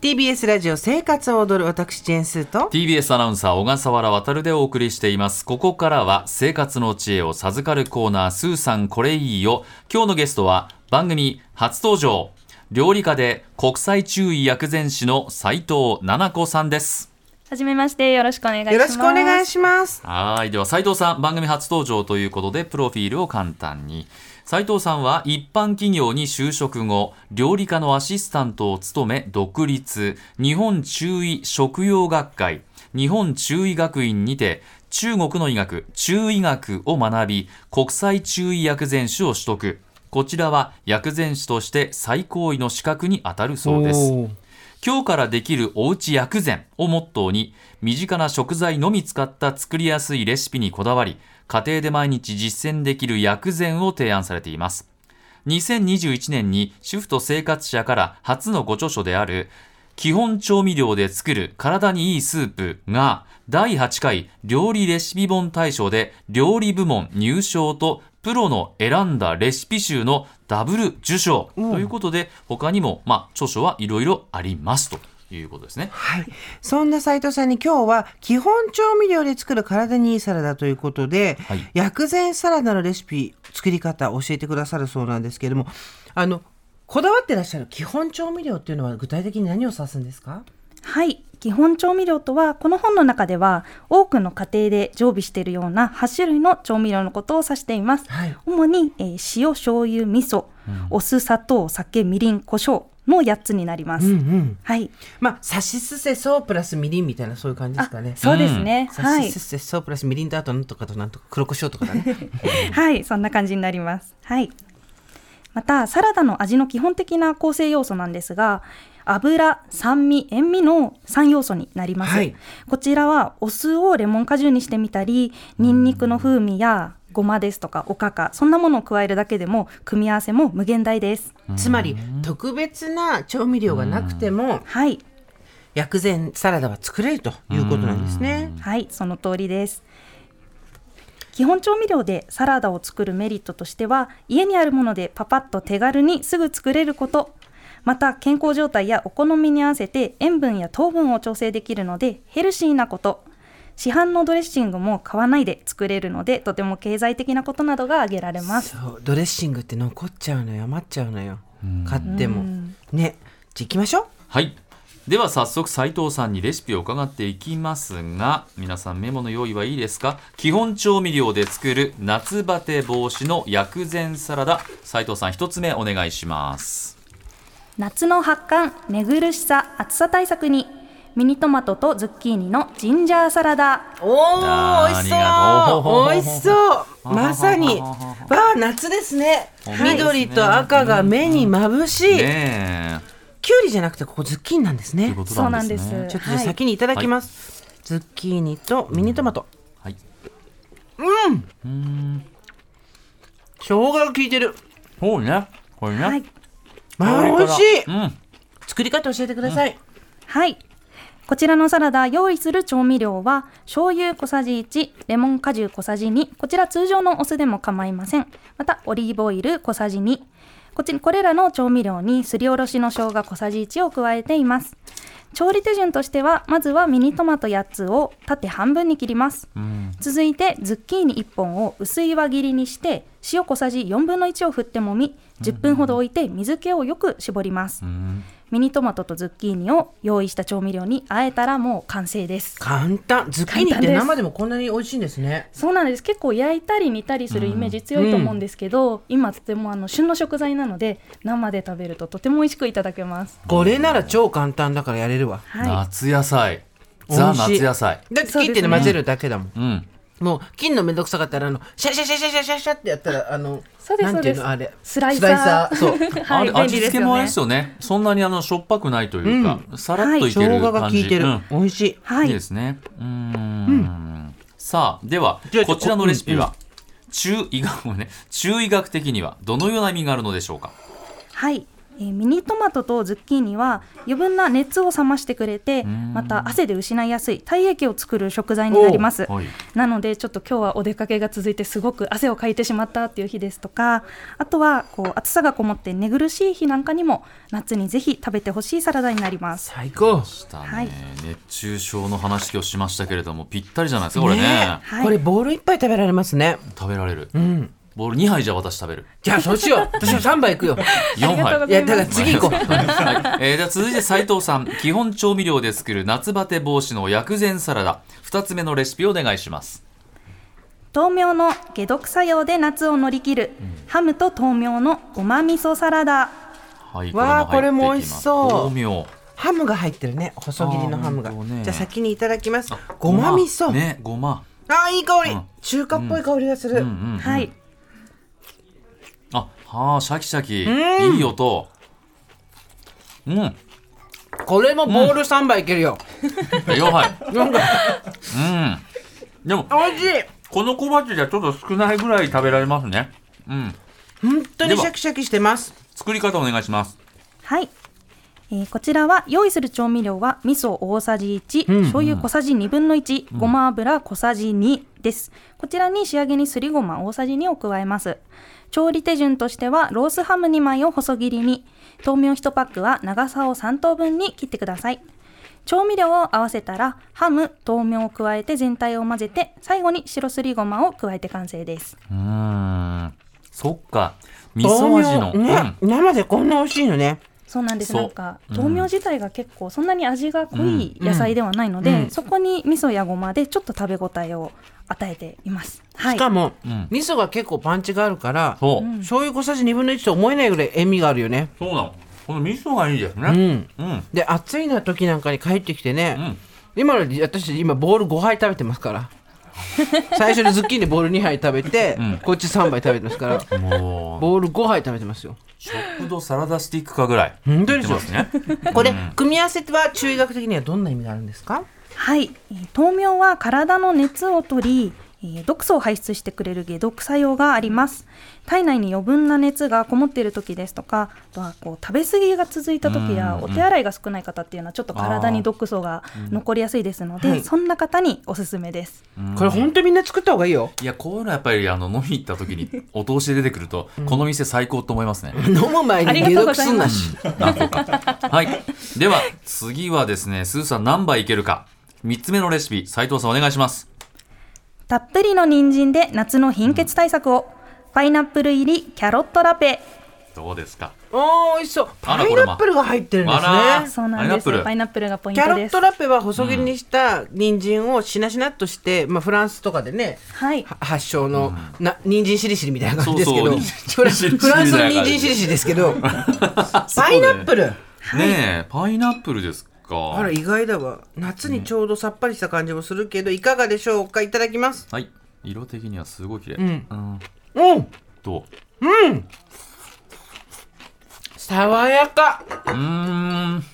TBS ラジオ生活を踊る私ジェンスーと TBS アナウンサー小笠原渉でお送りしています。ここからは生活の知恵を授かるコーナースーさんこれいいよ。今日のゲストは番組初登場。料理家で国際注意薬膳師の斉藤奈々子さんです。はじめましてよろしくお願いします。よろしくお願いします。はい。では斉藤さん番組初登場ということでプロフィールを簡単に斉藤さんは一般企業に就職後、料理家のアシスタントを務め独立、日本中医食用学会、日本中医学院にて中国の医学、中医学を学び、国際中医薬膳師を取得。こちらは薬膳師として最高位の資格にあたるそうです。今日からできるおうち薬膳をモットーに、身近な食材のみ使った作りやすいレシピにこだわり、家庭で毎日実践できる薬膳を提案されています。2021年に主婦と生活者から初のご著書である基本調味料で作る体にいいスープが第8回料理レシピ本大賞で料理部門入賞とプロの選んだレシピ集のダブル受賞ということで、他にも、まあ、著書はいろいろありますということですね。はい。そんな斉藤さんに今日は基本調味料で作る体にいいサラダということで、はい薬膳サラダのレシピ作り方教えてくださるそうなんですけれども、あのこだわってらっしゃる基本調味料っていうのは具体的に何を指すんですか？はい基本調味料とはこの本の中では多くの家庭で常備しているような8種類の調味料のことを指しています、はい主に、えー塩醤油味噌、お酢砂糖酒みりん胡椒の8つになります、うんうん。はいまあさしすせそうプラスみりんみたいなそういう感じですかね。そうですね、さはいしすせそうプラスみりんとあとなんとかとなんとか黒胡椒とかだね。はい、そんな感じになります。はい。また、サラダの味の基本的な構成要素なんですが、油、酸味、塩味の3要素になります。はいこちらはお酢をレモン果汁にしてみたり、ニンニクの風味やごまですとかおかか、そんなものを加えるだけでも組み合わせも無限大です。つまり特別な調味料がなくてもはい。薬膳サラダは作れるということなんですね。はい、その通りです。基本調味料でサラダを作るメリットとしては、家にあるものでパパッと手軽にすぐ作れること、また健康状態やお好みに合わせて塩分や糖分を調整できるのでヘルシーなこと、市販のドレッシングも買わないで作れるのでとても経済的なことなどが挙げられます。そうドレッシングって残っちゃうのよ。余っちゃうのよ。買っても。ね。じゃあ行きましょう。はい。では早速斉藤さんにレシピを伺っていきますが皆さんメモの用意はいいですか？基本調味料で作る夏バテ防止の薬膳サラダ。斉藤さん一つ目お願いします。夏の発汗、寝苦しさ、暑さ対策にミニトマトとズッキーニのジンジャーサラダ。おあーー美味しそう。う。美味しそう。まさにわあ夏ですね。はい緑と赤が目に眩しい、きゅうりじゃなくてここズッキーニなんですね。そうなんですす。ちょっと先にいただきます、ズッキーニとミニトマト。はい。生姜が効いてる。そうね。これね、はい。まあ美味しい。うん。作り方教えてください、はい。こちらのサラダ用意する調味料は醤油小さじ1、レモン果汁小さじ2、こちら通常のお酢でも構いません。またオリーブオイル小さじ2。こちこれらの調味料にすりおろしの生姜小さじ1を加えています。調理手順としてはまずはミニトマト8つを縦半分に切ります。うん続いてズッキーニ1本を薄い輪切りにして塩小さじ4分の1を振ってもみ10分ほど置いて水気をよく絞ります。うん。ミニトマトとズッキーニを用意した調味料にあえたらもう完成です。簡単。ズッキーニって生でもこんなに美味しいんですね。そうなんです。結構焼いたり煮たりするイメージ強いと思うんですけど、今とてもあの旬の食材なので生で食べるととても美味しくいただけます。これなら超簡単だからやれるわ。はい、夏野菜。ザ夏野菜。だって切ってね混ぜるだけだもん。うんもう切るのめんどくさかったらあのシャシャシャシャシャシャシャってやったらあのそうですなんていうそうですのあれスライサー。そう。はい、あれ味付けもあれですよ。よね。そんなにあのしょっぱくないというか、さらっといける生姜が効感じ、いてる、うん美味しい。はい。い、いですね。うーん。さあ、ではこちらのレシピは、中医学、ね、中医学的にはどのような意味があるのでしょうか？はい、えーミニトマトとズッキーニは余分な熱を冷ましてくれてん。また汗で失いやすい体液を作る食材になります。はい。なのでちょっと今日はお出かけが続いてすごく汗をかいてしまったっていう日ですとかあとはこう暑さがこもって寝苦しい日なんかにも夏にぜひ食べてほしいサラダになります。最高したね、はい。熱中症の話をしましたけれどもぴったりじゃないですかこれね。はい。これボール一杯食べられますね。食べられる、うんボール2杯じゃ私食べる。じゃあそうしよう。私も3杯いくよ。4杯。いやだから次行こう。はい。えーでは続いて斉藤さん。基本調味料で作る夏バテ防止の薬膳サラダ。2つ目のレシピをお願いします。豆苗の解毒作用で夏を乗り切る、ハムと豆苗のごま味噌サラダ。はいわあこれも美味しそう。豆苗。ハムが入ってるね。細切りのハムが。ね。じゃあ先にいただきます。ごま。味噌、ね。ごま。あーいい香り、うん。中華っぽい香りがする、うんうんうん。はいあはあシャキシャキ。うん。いい音。うん。これもボール3杯いけるよ、4杯。なんか。うん。でも美味しい。この小鉢じゃちょっと少ないぐらい食べられますね。うん。本当にシャキシャキしてます。作り方お願いします。はい、えーこちらは用意する調味料は味噌大さじ1、うん醤油小さじ1分の1、ごま油小さじ2です。こちらに仕上げにすりごま大さじ2を加えます。調理手順としてはロースハム2枚を細切りに。豆苗1パックは長さを3等分に切ってください。調味料を合わせたらハム豆苗を加えて全体を混ぜて最後に白すりごまを加えて完成です。うーん。そっか。味噌味の、豆苗ね、生でこんな美味しいのねそうなんです。なんかうん。豆苗自体が結構そんなに味が濃い野菜ではないので、うん。うん。そこに味噌やごまでちょっと食べ応えを与えています。はい。しかも、うん。味噌が結構パンチがあるからそう、うん醤油小さじ2分の1と思えないぐらい塩味があるよね。そうなの。この味噌がいいですね。うん。うん。で暑いな時なんかに帰ってきてね、うん。今の私今ボール5杯食べてますから。最初にズッキーニボール2杯食べて、うん。こっち3杯食べてますから。もう。ボール5杯食べてますよショップドサラダスティックかぐらい本当ですよ。言ってますね。これ、組み合わせは中医学的にはどんな意味があるんですか？はい、えー豆苗は体の熱を取り、えー毒素を排出してくれる解毒作用があります。体内に余分な熱がこもっている時ですとか、あとはこう食べ過ぎが続いた時やうんお手洗いが少ない方っていうのはちょっと体に毒素が残りやすいですので、はい。そんな方におすすめです。これ本当みんな作った方がいいよ。いやこういうのやっぱりあの飲み行った時にお通しで出てくると、この店最高と思いますね。飲む前に解毒すんなし。はい。では次はですねスーさん何杯いけるか。3つ目のレシピ斉藤さんお願いしますたっぷりの人参で夏の貧血対策を、パイナップル入りキャロットラペ。どうですか？おー美味しそう。パイナップルが入ってるんですね。そうなんですパイナップル。パイナップルがポインキャロットラペは細切りにした人参をしなしなっとして、まあ、フランスとかでねはい。は発祥の、な人参しりしりみたいな感じですけど。そうそう。フランスの人参しりしりですけど。パイナップル。ねえパイナップルですか。あら意外だわ。夏にちょうどさっぱりした感じもするけどいかがでしょうか？いただきます。はい。色的にはすごい綺麗。うん。うん。うん。どうん。爽やか。うん。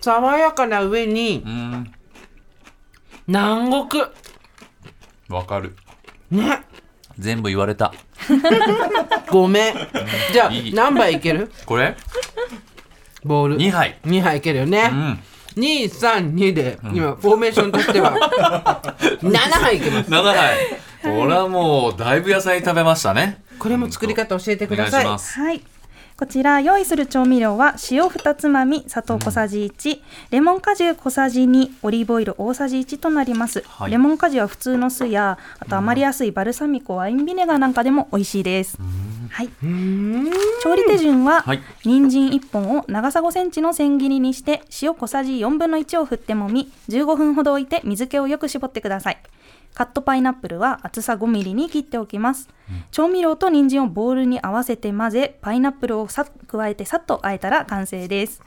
爽やかな上にうーん。南国。わかる。ね。全部言われた。ごめん。じゃあいい。何杯いける？これ？ボール。2杯。2杯いけるようね、ん232で今フォーメーションとしては7杯いけます7杯これはもうだいぶ野菜食べましたねこれも作り方教えておくださいはい。こちら用意する調味料は塩2つまみ、砂糖小さじ1、レモン果汁小さじ2、オリーブオイル大さじ1となります。はいレモン果汁は普通の酢や、あと余りやすいバルサミコ、ワインビネガーなんかでも美味しいです。はい。調理手順は、はい。人参1本を長さ5センチの千切りにして塩小さじ4分の1を振ってもみ15分ほど置いて水気をよく絞ってください。カットパイナップルは厚さ5ミリに切っておきます、調味料と人参をボウルに合わせて混ぜパイナップルをさ加えてさっと和えたら完成です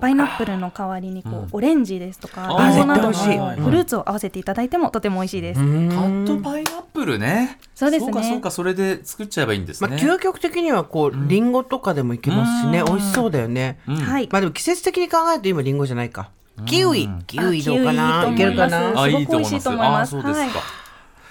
パイナップルの代わりにこう、オレンジですとかリンゴなどのフルーツを合わせていただいてもとても美味しいです、カットパイナップルね。そうですね。そうかそうかそれで作っちゃえばいいんですまあ、ね、究極的にはこうリンゴとかでもいけますしね、うん。美味しそうだよね、うん。はい。まあでも季節的に考えると今リンゴじゃないか。キウイ。キウイどうかあないけるかな？すすごく美味しいと思います。あそうです。か、はい。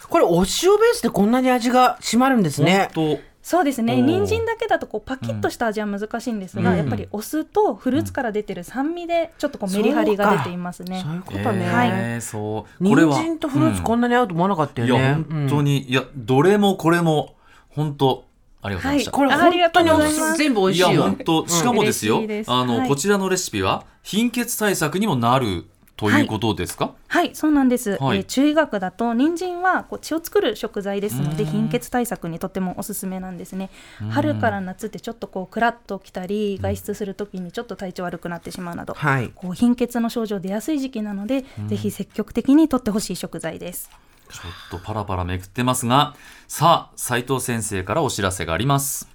これお塩ベースでこんなに味が締まるんですね。ほんとそうですね。人参だけだとこうパキッとした味は難しいんですが、うん。やっぱりお酢とフルーツから出てる酸味でちょっとこうメリハリが出ていますね。そういうことね、えーそう。人これは。参とフルーツこんなに合うと思わなかったいよね、や本当に、いやどれもこれも本当ありがとうございました、これ本当に全部美味しいよ。いや本当しかもですよ、あの、はい。こちらのレシピは貧血対策にもなるということですか、はいそうなんです、はい。えー中医学だと人参はこう血を作る食材ですのでうん。貧血対策にとてもおすすめなんですね。春から夏ってちょっとこうクラッときたり外出するときにちょっと体調悪くなってしまうなど、はい。こう貧血の症状出やすい時期なので、ぜひ積極的にとってほしい食材です。ちょっとパラパラめくってますがさあ斉藤先生からお知らせがあります。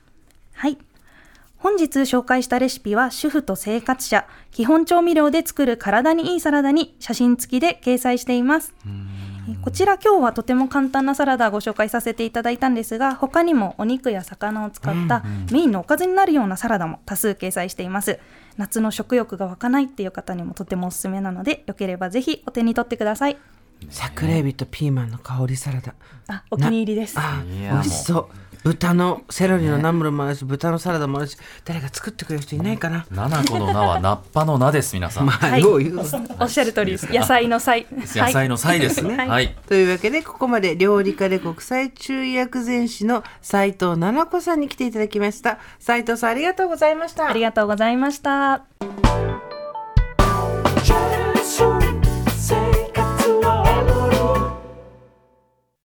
はい。本日紹介したレシピは主婦と生活者、基本調味料で作る体にいいサラダに写真付きで掲載しています。えこちら今日はとても簡単なサラダをご紹介させていただいたんですが、他にもお肉や魚を使ったメインのおかずになるようなサラダも多数掲載しています。夏の食欲が湧かないっていう方にもとてもおすすめなので、よければぜひお手に取ってください。桜エビとピーマンの香りサラダあ、お気に入りです。あ美味しそう豚のセロリのナムルもあるし豚のサラダもあるし誰か作ってくれる人いないかな、七個の名はナッパの名です皆さん、まあ、はい。よう言うおっしゃる通りです。野菜の菜。野菜の菜ですね。はい。はい。というわけでここまで料理家で国際中医薬膳師の斉藤奈々子さんに来ていただきました。斉藤さんありがとうございました。ありがとうございました。